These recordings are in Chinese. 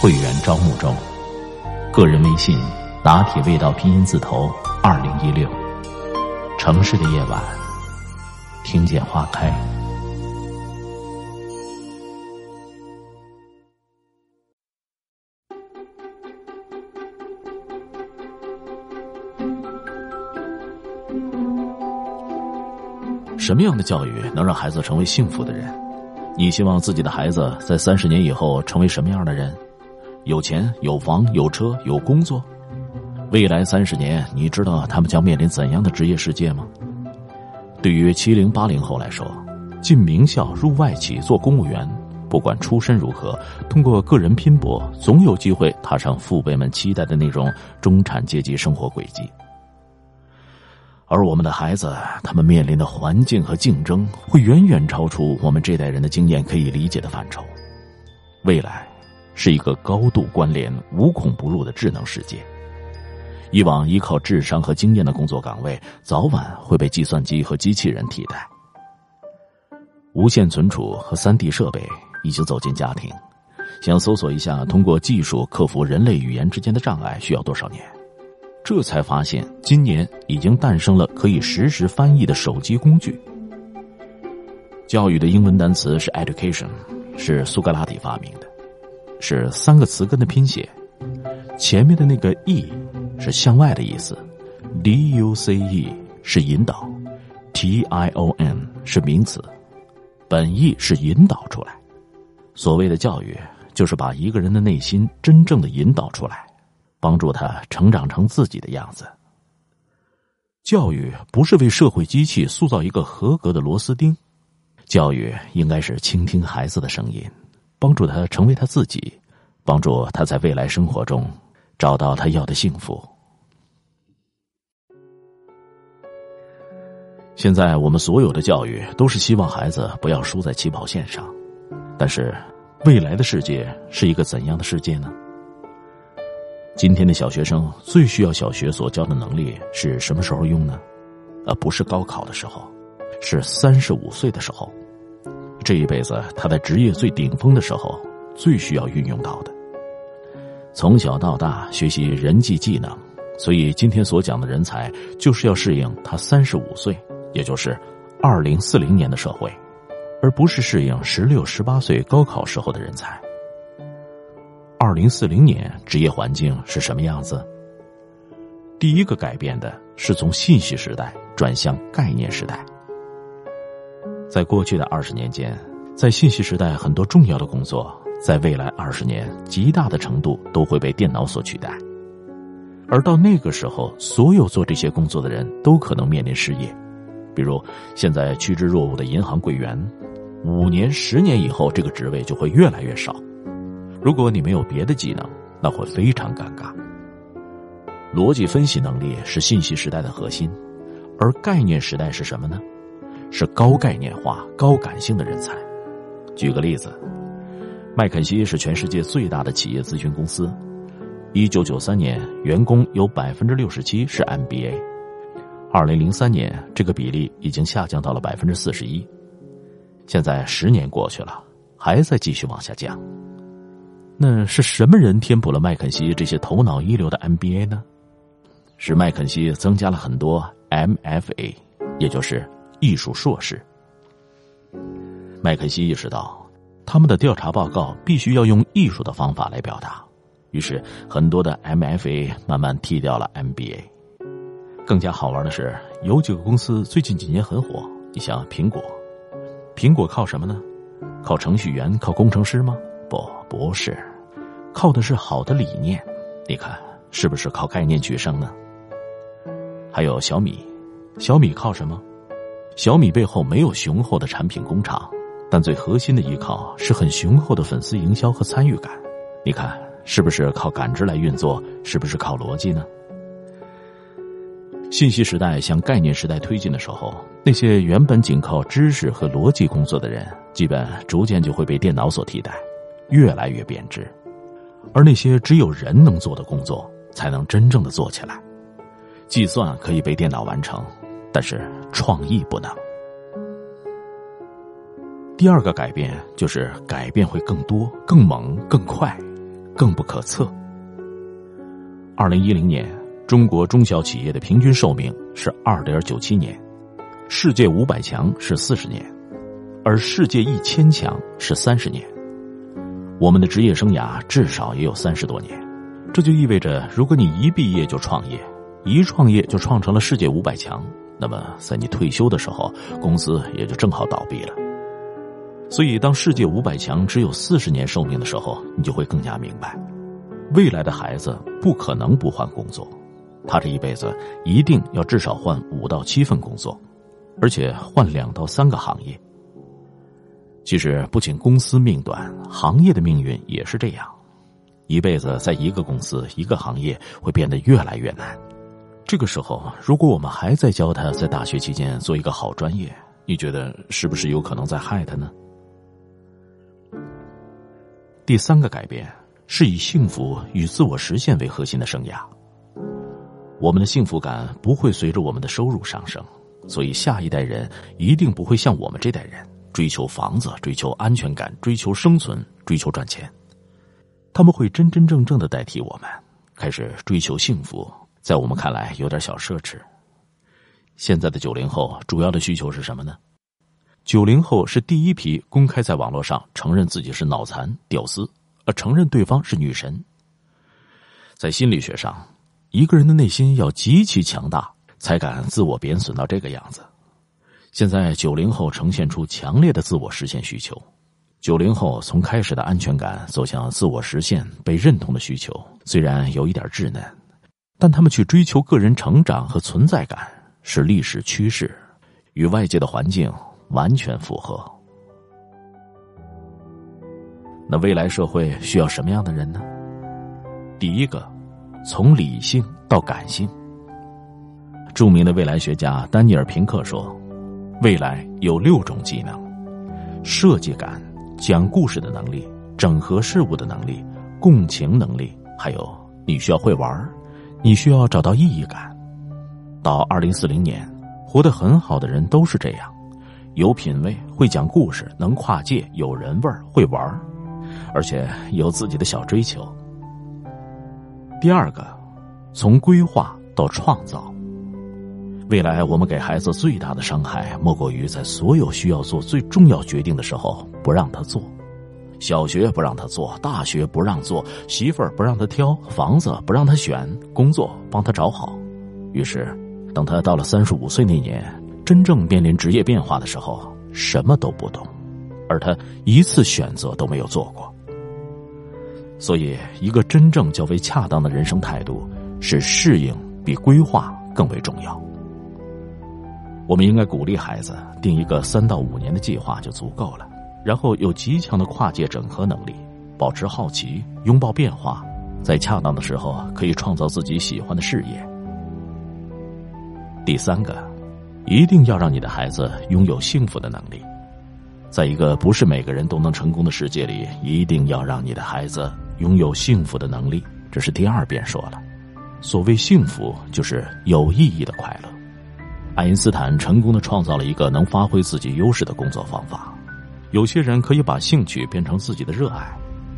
会员招募中，个人微信拿铁味道拼音字头二零一六。城市的夜晚，听见花开。什么样的教育能让孩子成为幸福的人？你希望自己的孩子在三十年以后成为什么样的人？有钱、有房、有车、有工作。未来三十年，你知道他们将面临怎样的职业世界吗？对于七零八零后来说，进名校、入外企、做公务员，不管出身如何，通过个人拼搏，总有机会踏上父辈们期待的那种中产阶级生活轨迹。而我们的孩子，他们面临的环境和竞争，会远远超出我们这代人的经验可以理解的范畴。未来，是一个高度关联、无孔不入的智能世界。以往依靠智商和经验的工作岗位，早晚会被计算机和机器人替代。无线存储和三 D 设备已经走进家庭，想搜索一下通过技术克服人类语言之间的障碍需要多少年？这才发现，今年已经诞生了可以实时翻译的手机工具。教育的英文单词是 education，是苏格拉底发明的，是三个词根的拼写。前面的那个 e 是向外的意思，d u c e 是引导，t i o n 是名词，本意是引导出来。所谓的教育，就是把一个人的内心真正的引导出来。帮助他成长成自己的样子。教育不是为社会机器塑造一个合格的螺丝钉，教育应该是倾听孩子的声音，帮助他成为他自己，帮助他在未来生活中找到他要的幸福。现在我们所有的教育都是希望孩子不要输在起跑线上，但是未来的世界是一个怎样的世界呢？今天的小学生最需要小学所教的能力是什么时候用呢？而不是高考的时候，是三十五岁的时候。这一辈子他在职业最顶峰的时候最需要运用到的。从小到大学习人际技能，所以今天所讲的人才就是要适应他三十五岁，也就是二零四零年的社会，而不是适应十六、十八岁高考时候的人才。二零四零年职业环境是什么样子？第一个改变的是从信息时代转向概念时代。在过去的二十年间，在信息时代，很多重要的工作，在未来二十年极大的程度都会被电脑所取代。而到那个时候，所有做这些工作的人都可能面临失业。比如，现在趋之若鹜的银行柜员，五年、十年以后，这个职位就会越来越少。如果你没有别的技能，那会非常尴尬。逻辑分析能力是信息时代的核心，而概念时代是什么呢？是高概念化、高感性的人才。举个例子，麦肯锡是全世界最大的企业咨询公司。一九九三年，员工有百分之六十七是 MBA，二零零三年这个比例已经下降到了百分之四十一。现在十年过去了，还在继续往下降。那是什么人填补了麦肯锡这些头脑一流的 MBA 呢？是麦肯锡增加了很多 MFA，也就是艺术硕士。麦肯锡意识到，他们的调查报告必须要用艺术的方法来表达，于是很多的 MFA 慢慢替掉了 MBA。更加好玩的是，有几个公司最近几年很火，你像苹果，苹果靠什么呢？靠程序员、靠工程师吗？不，不是。靠的是好的理念，你看是不是靠概念取胜呢？还有小米，小米靠什么？小米背后没有雄厚的产品工厂，但最核心的依靠是很雄厚的粉丝营销和参与感。你看，是不是靠感知来运作？是不是靠逻辑呢？信息时代向概念时代推进的时候，那些原本仅靠知识和逻辑工作的人，基本逐渐就会被电脑所替代，越来越贬值。而那些只有人能做的工作，才能真正的做起来。计算可以被电脑完成，但是创意不能。第二个改变就是改变会更多、更猛、更快、更不可测。二零一零年。中国中小企业的平均寿命是二点九七年，世界五百强是四十年，而世界一千强是三十年。我们的职业生涯至少也有三十多年，这就意味着，如果你一毕业就创业，一创业就创成了世界五百强，那么在你退休的时候，公司也就正好倒闭了。所以，当世界五百强只有四十年寿命的时候，你就会更加明白，未来的孩子不可能不换工作。他这一辈子一定要至少换五到七份工作，而且换两到三个行业。其实不仅公司命短，行业的命运也是这样，一辈子在一个公司、一个行业会变得越来越难。这个时候，如果我们还在教他在大学期间做一个好专业，你觉得是不是有可能在害他呢？第三个改变是以幸福与自我实现为核心的生涯。我们的幸福感不会随着我们的收入上升，所以下一代人一定不会像我们这代人追求房子、追求安全感、追求生存、追求赚钱。他们会真真正正的代替我们，开始追求幸福。在我们看来，有点小奢侈。现在的九零后主要的需求是什么呢？九零后是第一批公开在网络上承认自己是脑残、屌丝，而承认对方是女神。在心理学上。一个人的内心要极其强大，才敢自我贬损到这个样子。现在九零后呈现出强烈的自我实现需求。九零后从开始的安全感走向自我实现、被认同的需求，虽然有一点稚嫩，但他们去追求个人成长和存在感是历史趋势，与外界的环境完全符合。那未来社会需要什么样的人呢？第一个。从理性到感性。著名的未来学家丹尼尔·平克说：“未来有六种技能：设计感、讲故事的能力、整合事物的能力、共情能力，还有你需要会玩你需要找到意义感。到二零四零年，活得很好的人都是这样：有品位，会讲故事，能跨界，有人味儿，会玩儿而且有自己的小追求。”第二个，从规划到创造。未来我们给孩子最大的伤害，莫过于在所有需要做最重要决定的时候不让他做。小学不让他做，大学不让做，媳妇儿不让他挑，房子不让他选，工作帮他找好。于是，等他到了三十五岁那年，真正面临职业变化的时候，什么都不懂，而他一次选择都没有做过。所以，一个真正较为恰当的人生态度是适应比规划更为重要。我们应该鼓励孩子定一个三到五年的计划就足够了，然后有极强的跨界整合能力，保持好奇，拥抱变化，在恰当的时候可以创造自己喜欢的事业。第三个，一定要让你的孩子拥有幸福的能力。在一个不是每个人都能成功的世界里，一定要让你的孩子。拥有幸福的能力，这是第二遍说了。所谓幸福，就是有意义的快乐。爱因斯坦成功的创造了一个能发挥自己优势的工作方法。有些人可以把兴趣变成自己的热爱，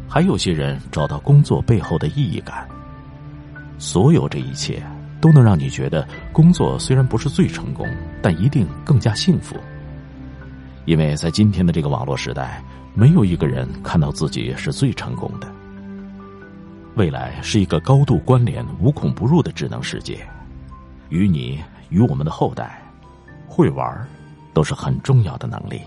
还有些人找到工作背后的意义感。所有这一切，都能让你觉得工作虽然不是最成功，但一定更加幸福。因为在今天的这个网络时代，没有一个人看到自己是最成功的。未来是一个高度关联、无孔不入的智能世界，与你与我们的后代，会玩都是很重要的能力。